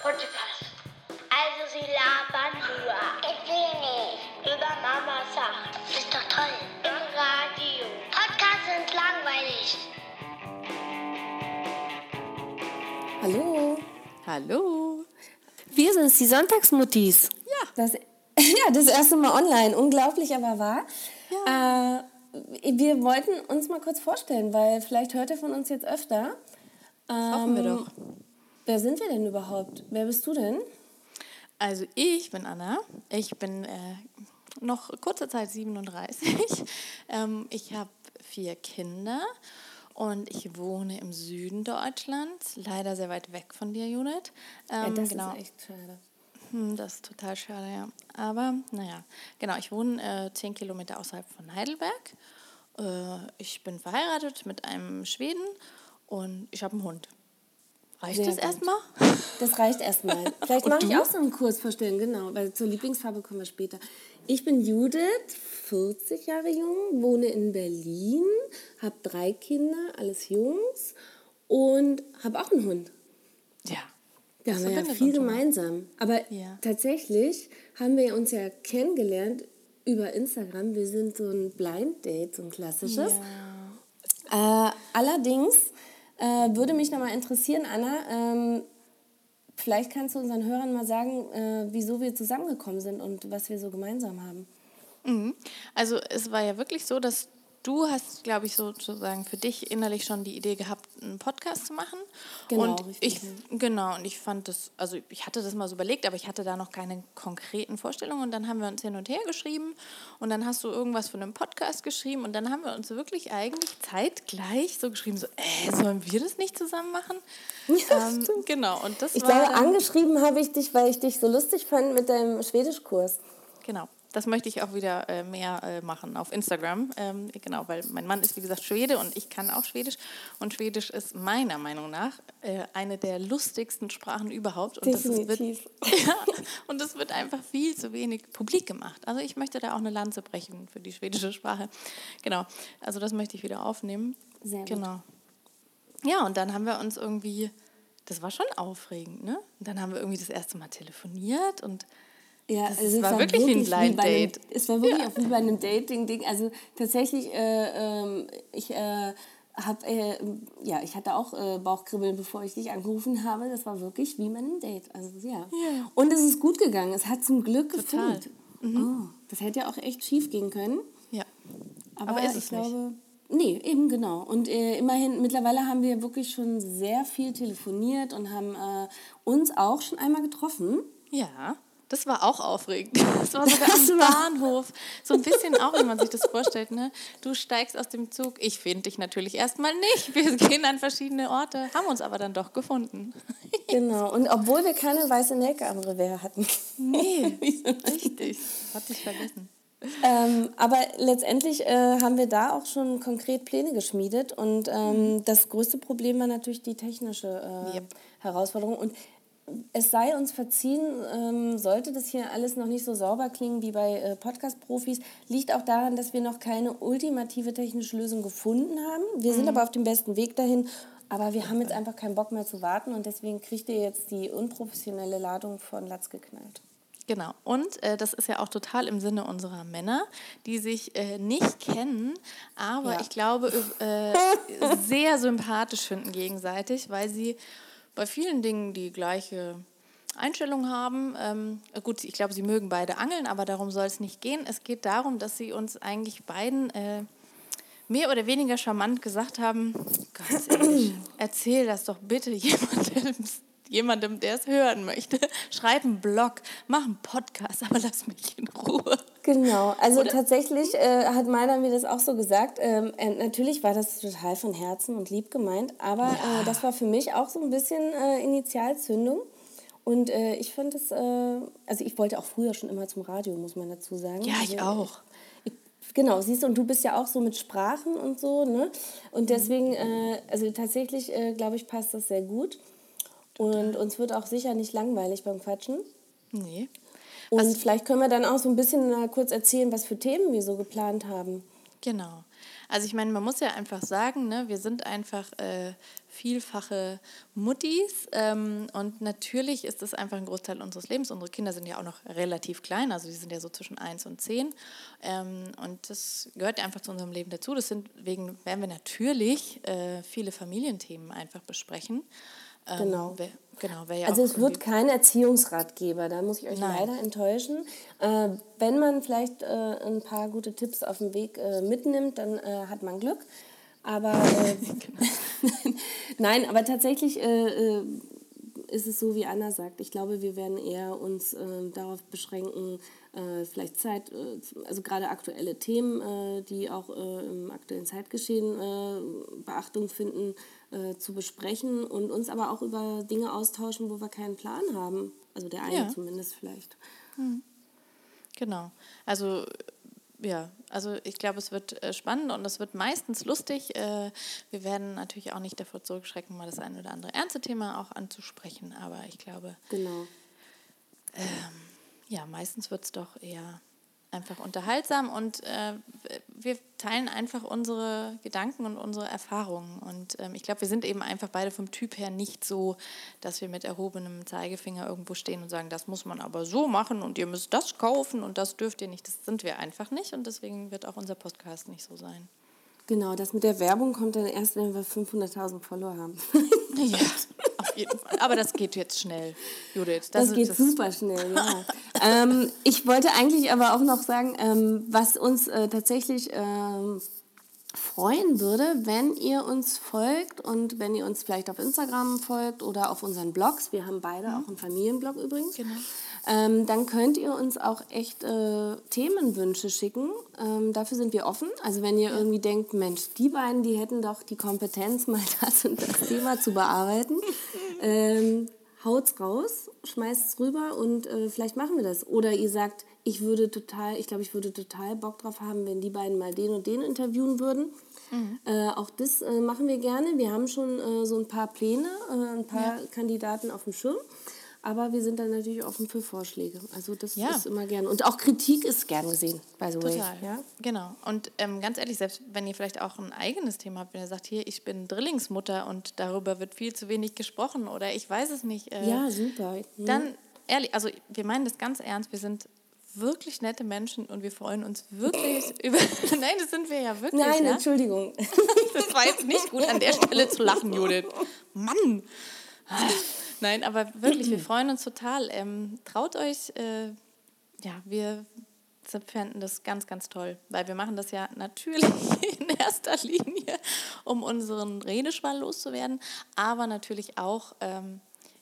Podcast. Also sie labern nur. Ich will nicht. Über Mama sagt. Ist doch toll. Im Radio. Podcasts sind langweilig. Hallo. Hallo. Wir sind die Sonntagsmuttis. Ja. Das, ja, das erste Mal online. Unglaublich, aber wahr. Ja. Äh, wir wollten uns mal kurz vorstellen, weil vielleicht hört ihr von uns jetzt öfter. Ähm, Hoffen wir doch. Wer sind wir denn überhaupt? Wer bist du denn? Also ich bin Anna. Ich bin äh, noch kurze Zeit 37. ähm, ich habe vier Kinder und ich wohne im Süden Deutschlands, leider sehr weit weg von dir, Judith. Ja, Ähm, das genau. ist echt schade. Hm, das ist total schade, ja. Aber naja, genau, ich wohne äh, zehn Kilometer außerhalb von Heidelberg. Äh, ich bin verheiratet mit einem Schweden und ich habe einen Hund. Reicht Sehr das erstmal? Das reicht erstmal. Vielleicht mache ich auch so einen Kurs vorstellen, genau, weil zur Lieblingsfarbe kommen wir später. Ich bin Judith, 40 Jahre jung, wohne in Berlin, habe drei Kinder, alles Jungs und habe auch einen Hund. Ja. Da haben wir ja viel gemeinsam. Aber Ja. tatsächlich haben wir uns ja kennengelernt über Instagram. Wir sind so ein Blind Date, so ein klassisches. Äh, allerdings äh, würde mich noch mal interessieren, Anna, ähm, vielleicht kannst du unseren Hörern mal sagen, äh, wieso wir zusammengekommen sind und was wir so gemeinsam haben. Mhm. Also es war ja wirklich so, dass du hast, glaube ich, sozusagen für dich innerlich schon die Idee gehabt, einen Podcast zu machen. Genau, und ich, genau, und ich fand das, also ich hatte das mal so überlegt, aber ich hatte da noch keine konkreten Vorstellungen. Und dann haben wir uns hin und her geschrieben und dann hast du irgendwas von einem Podcast geschrieben und dann haben wir uns wirklich eigentlich zeitgleich so geschrieben, so, äh, sollen wir das nicht zusammen machen? Ja, ähm, genau, und das Ich war glaube, dann, angeschrieben habe ich dich, weil ich dich so lustig fand mit deinem Schwedischkurs. Genau. Das möchte ich auch wieder äh, mehr äh, machen auf Instagram. Ähm, genau, weil mein Mann ist, wie gesagt, Schwede und ich kann auch Schwedisch. Und Schwedisch ist meiner Meinung nach äh, eine der lustigsten Sprachen überhaupt. Und das ist, wird, Definitiv. ja, und es wird einfach viel zu wenig publik gemacht. Also ich möchte da auch eine Lanze brechen für die schwedische Sprache. Genau. Also das möchte ich wieder aufnehmen. Sehr gut. Genau. Ja, und dann haben wir uns irgendwie, das war schon aufregend, ne? Und dann haben wir irgendwie das erste Mal telefoniert und Ja, also es war wirklich wie ein Blind bei einem, Date. Es war wirklich auch wie bei einem Dating-Ding. Also tatsächlich, äh, ähm, ich äh, habe, äh, ja, ich hatte auch äh, Bauchkribbeln, bevor ich dich angerufen habe. Das war wirklich wie bei einem Date. Also ja. Ja. Und es ist gut gegangen. Es hat zum Glück gefunkt. Oh, das hätte ja auch echt schief gehen können. ja. Aber, Aber ist ich es nicht. glaube, nee, eben genau. Und äh, immerhin, mittlerweile haben wir wirklich schon sehr viel telefoniert und haben äh, uns auch schon einmal getroffen. Ja, das war auch aufregend. Das war sogar Das am war- Bahnhof. So ein bisschen auch, wenn man sich das vorstellt. Ne? Du steigst aus dem Zug. Ich finde dich natürlich erstmal nicht. Wir gehen an verschiedene Orte, haben uns aber dann doch gefunden. Genau. Und obwohl wir keine weiße Nelke am Revers hatten. Nee, richtig. Hatte ich vergessen. Ähm, aber letztendlich äh, haben wir da auch schon konkret Pläne geschmiedet und ähm, das größte Problem war natürlich die technische äh, Yep. Herausforderung. Und es sei uns verziehen, ähm, sollte das hier alles noch nicht so sauber klingen wie bei äh, Podcast-Profis, liegt auch daran, dass wir noch keine ultimative technische Lösung gefunden haben. Wir sind aber auf dem besten Weg dahin. Aber wir haben jetzt einfach keinen Bock mehr zu warten und deswegen kriegt ihr jetzt die unprofessionelle Ladung von Latz geknallt. Genau. Und äh, das ist ja auch total im Sinne unserer Männer, die sich äh, nicht kennen, aber Ja. ich glaube, äh, sehr sympathisch finden gegenseitig, weil sie bei vielen Dingen die gleiche Einstellung haben. Ähm, gut, ich glaube, sie mögen beide angeln, aber darum soll es nicht gehen. Es geht darum, dass sie uns eigentlich beiden äh, mehr oder weniger charmant gesagt haben, ganz ehrlich, erzähl das doch bitte jemandem, jemandem, der es hören möchte. Schreib einen Blog, mach einen Podcast, aber lass mich in Ruhe. Genau, also tatsächlich äh, hat meiner mir das auch so gesagt. Ähm, äh, natürlich war das total von Herzen und lieb gemeint, aber äh, das war für mich auch so ein bisschen äh, Initialzündung. Und äh, ich fand es, äh, also ich wollte auch früher schon immer zum Radio, muss man dazu sagen. Ja, ich Also, auch. Ich, genau, siehst du, und du bist ja auch so mit Sprachen und so, ne? Und deswegen, äh, also tatsächlich, glaube ich, passt das sehr gut. Und uns wird auch sicher nicht langweilig beim Quatschen. Nee. Und Was- vielleicht können wir dann auch so ein bisschen kurz erzählen, was für Themen wir so geplant haben. Genau. Also ich meine, man muss ja einfach sagen, ne, wir sind einfach äh, vielfache Muttis ähm, und natürlich ist das einfach ein Großteil unseres Lebens. Unsere Kinder sind ja auch noch relativ klein, also die sind ja so zwischen 1 und 10 ähm, und das gehört einfach zu unserem Leben dazu. Deswegen werden wir natürlich äh, viele Familienthemen einfach besprechen. Ähm, Genau. Wär, genau wär ja Also es wird kein Erziehungsratgeber, da muss ich euch Nein. leider enttäuschen. Äh, wenn man vielleicht äh, ein paar gute Tipps auf dem Weg äh, mitnimmt, dann äh, hat man Glück. Aber äh, nein, aber tatsächlich äh, ist es so, wie Anna sagt. Ich glaube, wir werden eher uns äh, darauf beschränken, äh, vielleicht Zeit, äh, also gerade aktuelle Themen, äh, die auch äh, im aktuellen Zeitgeschehen äh, Beachtung finden, zu besprechen und uns aber auch über Dinge austauschen, wo wir keinen Plan haben. Also der eine Ja. zumindest vielleicht. Genau. Also ja, also ich glaube, es wird äh, spannend und es wird meistens lustig. Äh, wir werden natürlich auch nicht davor zurückschrecken, mal das ein oder andere ernste Thema auch anzusprechen, aber ich glaube, Genau. ja, meistens wird es doch eher einfach unterhaltsam und äh, wir teilen einfach unsere Gedanken und unsere Erfahrungen. Und ähm, ich glaube, wir sind eben einfach beide vom Typ her nicht so, dass wir mit erhobenem Zeigefinger irgendwo stehen und sagen, das muss man aber so machen und ihr müsst das kaufen und das dürft ihr nicht. Das sind wir einfach nicht und deswegen wird auch unser Podcast nicht so sein. Genau, das mit der Werbung kommt dann erst, wenn wir 500.000 Follower haben. Ja. Aber das geht jetzt schnell, Judith. Das, ist- geht super schnell, ja. ähm, ich wollte eigentlich aber auch noch sagen, ähm, was uns äh, tatsächlich ähm, freuen würde, wenn ihr uns folgt und wenn ihr uns vielleicht auf Instagram folgt oder auf unseren Blogs. Wir haben beide auch einen Familienblog übrigens. Genau. Ähm, dann könnt ihr uns auch echt äh, Themenwünsche schicken. Ähm, dafür sind wir offen. Also wenn ihr irgendwie denkt, Mensch, die beiden, die hätten doch die Kompetenz, mal das und das Thema zu bearbeiten, ähm, haut's raus, schmeißt's rüber und äh, vielleicht machen wir das. Oder ihr sagt, ich würde total, ich glaube, ich würde total Bock drauf haben, wenn die beiden mal den und den interviewen würden. Äh, auch das äh, machen wir gerne. Wir haben schon äh, so ein paar Pläne, äh, ein paar Kandidaten auf dem Schirm. Aber wir sind dann natürlich offen für Vorschläge. Also das Ja. ist immer gern. Und auch Kritik ist gern gesehen, by the way. Total. Ja? Genau. Und ähm, ganz ehrlich, selbst wenn ihr vielleicht auch ein eigenes Thema habt, wenn ihr sagt, hier, ich bin Drillingsmutter und darüber wird viel zu wenig gesprochen oder ich weiß es nicht, äh, ja, super. Mhm. dann ehrlich, also wir meinen das ganz ernst, wir sind wirklich nette Menschen und wir freuen uns wirklich über. Nein, das sind wir ja wirklich. Nein, ja? Entschuldigung. Das war jetzt nicht gut, an der Stelle zu lachen, Judith. Mann! Nein, aber wirklich, wir freuen uns total. Ähm, traut euch, äh, ja, wir fänden das ganz, ganz toll, weil wir machen das ja natürlich in erster Linie, um unseren Redeschwall loszuwerden, aber natürlich auch, ähm,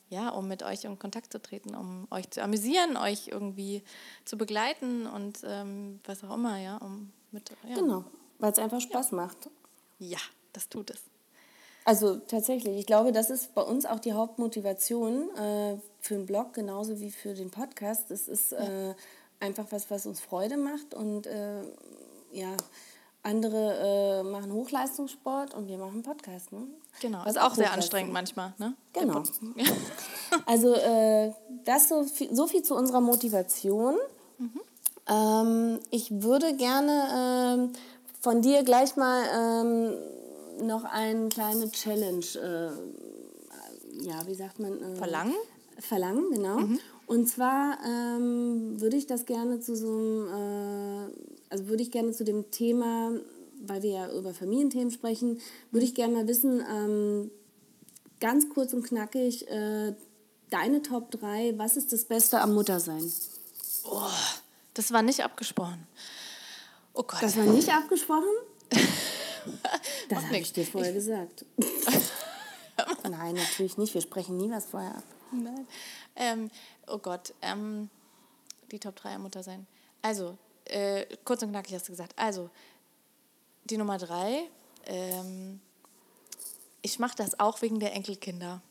ja, um mit euch in Kontakt zu treten, um euch zu amüsieren, euch irgendwie zu begleiten und ähm, was auch immer, ja, um mit, ja. Genau, weil es einfach Spaß macht. Ja, das tut es. Also tatsächlich, ich glaube, das ist bei uns auch die Hauptmotivation äh, für den Blog, genauso wie für den Podcast. Es ist äh, einfach was, was uns Freude macht und äh, ja, andere äh, machen Hochleistungssport und wir machen Podcast. Ne? Genau, Was ist auch sehr anstrengend manchmal. Ne? Genau. Also äh, das so viel, so viel zu unserer Motivation. Ähm, ich würde gerne ähm, von dir gleich mal ähm, noch eine kleine Challenge, äh, ja, wie sagt man? Äh, Verlangen? Verlangen, genau. Und zwar ähm, würde ich das gerne zu so einem, äh, also würde ich gerne zu dem Thema, weil wir ja über Familienthemen sprechen, würde ich gerne mal wissen, ähm, ganz kurz und knackig, äh, deine Top 3, was ist das Beste am Muttersein? Das war nicht abgesprochen. Oh Gott. Das war nicht abgesprochen? Das habe ich dir vorher gesagt. Nein, natürlich nicht. Wir sprechen nie was vorher ab. Nein. Ähm, oh Gott. Ähm, die Top 3 am Mutter sein. Also, äh, kurz und knackig hast du gesagt. Also, die Nummer 3. Ähm, ich mache das auch wegen der Enkelkinder.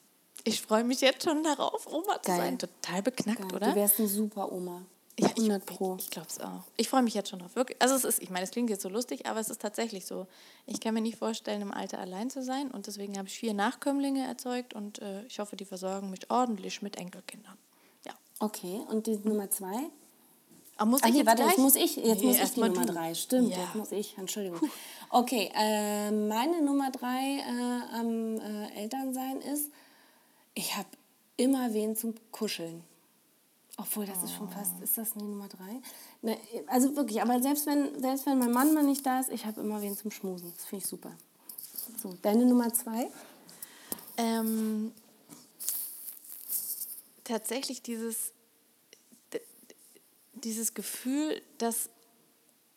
Ich freue mich jetzt schon darauf, Oma zu Geil. sein. Total beknackt, Geil. oder? Du wärst eine super Oma. Ja, ich, 100 Pro. Ich, ich glaube es auch. Ich freue mich jetzt schon drauf. Wirklich. Also es ist, ich meine, es klingt jetzt so lustig, aber es ist tatsächlich so. Ich kann mir nicht vorstellen, im Alter allein zu sein und deswegen habe ich vier Nachkömmlinge erzeugt und äh, ich hoffe, die versorgen mich ordentlich mit Enkelkindern. Ja. Okay, und die Nummer zwei? Ah, muss Ah, ich nee, jetzt warte, gleich? jetzt muss ich, jetzt Nee, muss ich die Nummer du. drei. Stimmt, Ja. jetzt muss ich. Entschuldigung. Okay, äh, meine Nummer drei äh, am äh, Elternsein ist, ich habe immer wen zum Kuscheln. Obwohl, das ist schon fast, ist das die Nummer drei? Ne, also wirklich, aber selbst wenn, selbst wenn mein Mann mal nicht da ist, ich habe immer wen zum Schmusen. Das finde ich super. So, deine Nummer zwei? Ähm, tatsächlich dieses, dieses Gefühl, dass,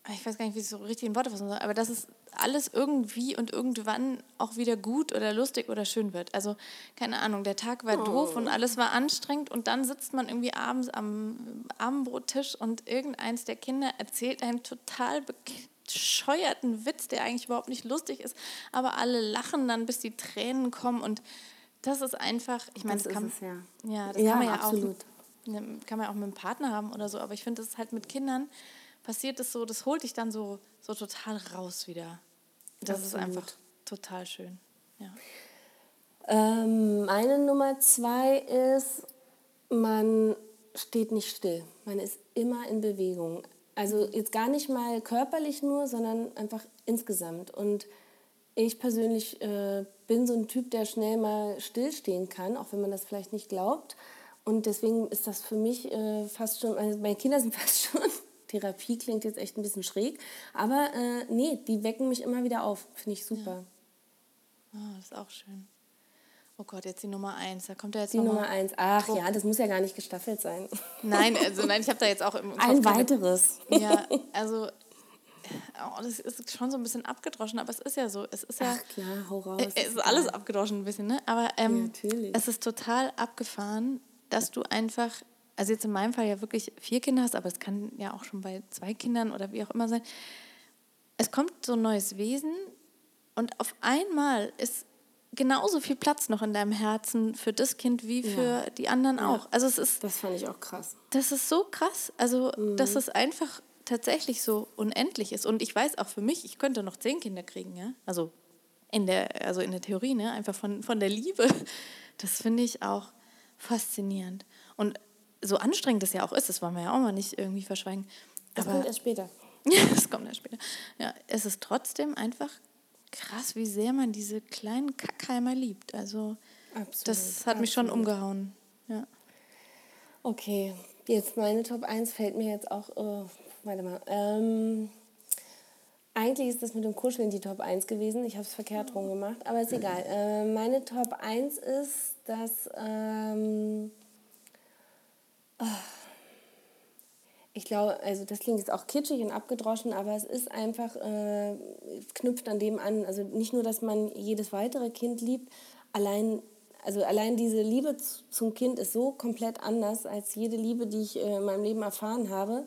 ich weiß gar nicht, wie ich es so richtig in Worte fassen soll, aber dass es alles irgendwie und irgendwann auch wieder gut oder lustig oder schön wird. Also, keine Ahnung, der Tag war doof und alles war anstrengend und dann sitzt man irgendwie abends am Abendbrottisch und irgendeins der Kinder erzählt einen total bescheuerten Witz, der eigentlich überhaupt nicht lustig ist, aber alle lachen dann, bis die Tränen kommen und das ist einfach, ich meine, Das das, kann, es, ja. ja, das Ja, kann man ja absolut. auch, ne, kann man auch mit einem Partner haben oder so, aber ich finde, das ist halt mit Kindern passiert es so, das holt dich dann so, so total raus wieder. Das ist Absolut. einfach total schön. Ja. Ähm, meine Nummer zwei ist, man steht nicht still. Man ist immer in Bewegung. Also jetzt gar nicht mal körperlich nur, sondern einfach insgesamt. Und ich persönlich äh, bin so ein Typ, der schnell mal stillstehen kann, auch wenn man das vielleicht nicht glaubt. Und deswegen ist das für mich äh, fast schon, also meine Kinder sind fast schon, Therapie klingt jetzt echt ein bisschen schräg, aber äh, nee, die wecken mich immer wieder auf. Finde ich super. Ah, das ist auch schön. Oh Gott, jetzt die Nummer eins. Da kommt ja jetzt Die Nummer eins. Ach ja, das muss ja gar nicht gestaffelt sein. Nein, also nein, ich habe da jetzt auch im Kopf Ein weiteres. Ja, also oh, das ist schon so ein bisschen abgedroschen, aber es ist ja so. Es ist ja. Ach klar, hau raus. Äh, Es ist alles abgedroschen ein bisschen, ne? Aber ähm, Natürlich. es ist total abgefahren, dass du einfach, also jetzt in meinem Fall ja wirklich vier Kinder hast, aber es kann ja auch schon bei zwei Kindern oder wie auch immer sein. Es kommt so ein neues Wesen und auf einmal ist genauso viel Platz noch in deinem Herzen für das Kind wie für die anderen auch. Also es ist Das fand ich auch krass. das ist so krass. Also, dass Mhm. es einfach tatsächlich so unendlich ist. Und ich weiß auch für mich, ich könnte noch zehn Kinder kriegen, ja. Also in der, also in der Theorie, ne? Einfach von, von der Liebe. Das finde ich auch faszinierend. Und so anstrengend es ja auch ist, das wollen wir ja auch mal nicht irgendwie verschweigen. Das Aber kommt erst später. ja, das kommt ja später. Ja, es ist trotzdem einfach krass, wie sehr man diese kleinen Kackheimer liebt. Also Absolut, das hat mich schon umgehauen. Ja. Okay, jetzt meine Top 1 fällt mir jetzt auch. Oh, warte mal. Ähm, eigentlich ist das mit dem Kuscheln die Top 1 gewesen. Ich habe es verkehrt rum gemacht, aber ist egal. Äh, meine Top 1 ist, dass. Ähm, ich glaube, also das klingt jetzt auch kitschig und abgedroschen, aber es ist einfach, äh, knüpft an dem an, also nicht nur, dass man jedes weitere Kind liebt, allein, also allein diese Liebe zum Kind ist so komplett anders als jede Liebe, die ich äh, in meinem Leben erfahren habe.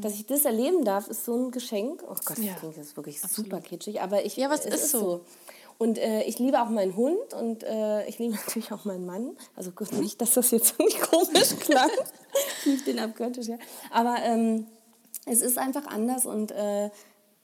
Dass ich das erleben darf, ist so ein Geschenk. Oh Gott, das Ja, klingt jetzt wirklich super kitschig, aber ich, Ja, aber es ist so. Und äh, ich liebe auch meinen Hund und äh, ich liebe natürlich auch meinen Mann. Also gut, nicht, dass das jetzt nicht komisch klang. ich den abgöttisch, ja. Aber ähm, es ist einfach anders und äh,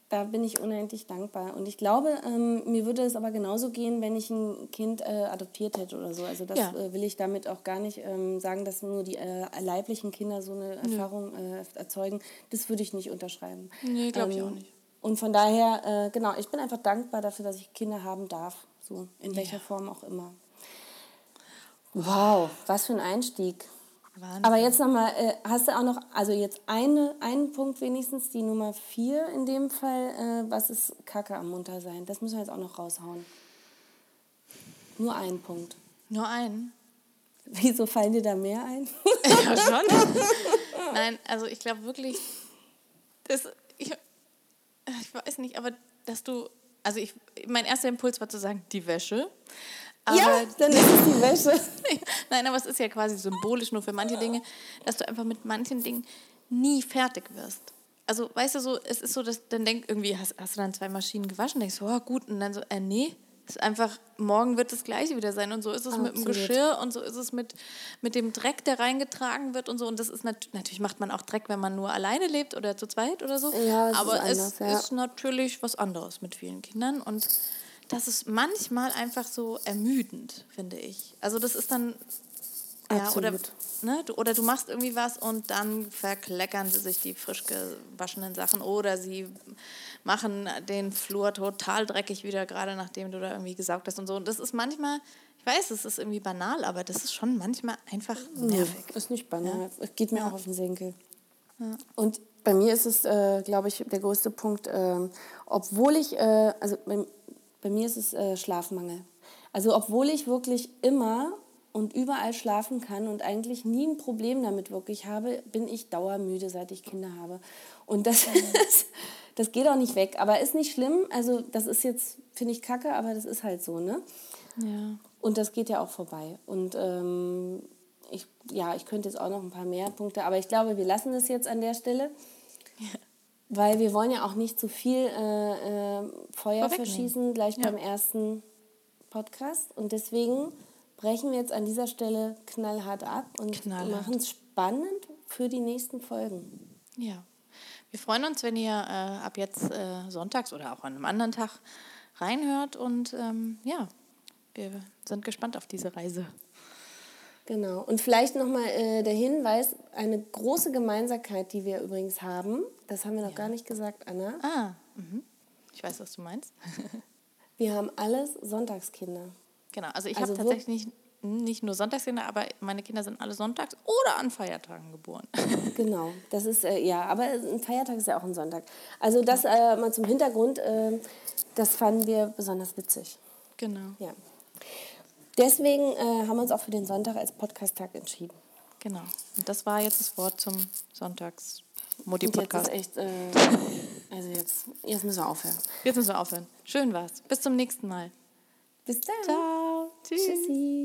da bin ich unendlich dankbar. Und ich glaube, ähm, mir würde es aber genauso gehen, wenn ich ein Kind äh, adoptiert hätte oder so. Also das Ja. äh, will ich damit auch gar nicht ähm, sagen, dass nur die äh, leiblichen Kinder so eine Erfahrung äh, erzeugen. Das würde ich nicht unterschreiben. Nee, glaub ich auch nicht. Und von daher, äh, genau, ich bin einfach dankbar dafür, dass ich Kinder haben darf. So, in welcher Form auch immer. Wow, was für ein Einstieg. Wahnsinn. Aber jetzt nochmal, äh, hast du auch noch, also jetzt eine, einen Punkt wenigstens, die Nummer vier in dem Fall, äh, was ist Kacke am Muntersein? Das müssen wir jetzt auch noch raushauen. Nur einen Punkt. Nur einen. Wieso fallen dir da mehr ein? Ja, schon. Nein, also ich glaube wirklich, das, ich, weiß nicht, aber dass du, also ich, mein erster Impuls war zu sagen, die Wäsche. Aber ja, dann ist es die Wäsche. Nein, aber es ist ja quasi symbolisch nur für manche Dinge, dass du einfach mit manchen Dingen nie fertig wirst. Also, weißt du, so, es ist so, dass dann denkst irgendwie, hast, hast du dann zwei Maschinen gewaschen, denkst du, oh, gut, und dann so, äh, nee, ist einfach, morgen wird das Gleiche wieder sein. Und so ist es mit dem Absolut. Geschirr und so ist es mit, mit dem Dreck, der reingetragen wird und so. Und das ist nat natürlich, macht man auch Dreck, wenn man nur alleine lebt oder zu zweit oder so. Ja, es ist aber es anders, ja. ist natürlich was anderes mit vielen Kindern. Und das ist manchmal einfach so ermüdend, finde ich. Also das ist dann Ja, oder, Absolut. ne, du, oder du machst irgendwie was und dann verkleckern sie sich die frisch gewaschenen Sachen oder sie machen den Flur total dreckig wieder, gerade nachdem du da irgendwie gesaugt hast und so. Und das ist manchmal, ich weiß, es ist irgendwie banal, aber das ist schon manchmal einfach nervig. Nee, ist nicht banal. Es geht mir auch auf den Senkel. Und bei mir ist es, äh, glaube ich, der größte Punkt, ähm, obwohl ich, äh, also bei, bei mir ist es äh, Schlafmangel. Also obwohl ich wirklich immer und überall schlafen kann und eigentlich nie ein Problem damit wirklich habe, bin ich dauermüde, seit ich Kinder habe. Und das, ist, das geht auch nicht weg. Aber ist nicht schlimm. Also das ist jetzt, finde ich, kacke, aber das ist halt so, ne? Ja. Und das geht ja auch vorbei. Und ähm, ich, ja, ich könnte jetzt auch noch ein paar mehr Punkte, aber ich glaube, wir lassen es jetzt an der Stelle. Weil wir wollen ja auch nicht zu viel äh, äh, Feuer verschießen, gleich Ja. beim ersten Podcast. Und deswegen brechen wir jetzt an dieser Stelle knallhart ab und machen es spannend für die nächsten Folgen. Ja. Wir freuen uns, wenn ihr äh, ab jetzt äh, sonntags oder auch an einem anderen Tag reinhört und ähm, ja, wir sind gespannt auf diese Reise. Genau. Und vielleicht nochmal äh, der Hinweis, eine große Gemeinsamkeit, die wir übrigens haben, das haben wir noch gar nicht gesagt, Anna. Ah, mhm. ich weiß, was du meinst. Wir haben alles Sonntagskinder. Genau, also ich Also habe tatsächlich nicht, nur Sonntagskinder, aber meine Kinder sind alle sonntags oder an Feiertagen geboren. Genau, das ist, äh, ja, aber ein Feiertag ist ja auch ein Sonntag. Also das äh, mal zum Hintergrund, äh, das fanden wir besonders witzig. genau, Ja. Deswegen äh, haben wir uns auch für den Sonntag als Podcast-Tag entschieden. genau. Und das war jetzt das Wort zum Und jetzt ist echt, äh, also jetzt, jetzt müssen wir aufhören. Jetzt müssen wir aufhören. Schön war's. Bis zum nächsten Mal. Bis dann. Ciao. Tschüss. Tschüssi.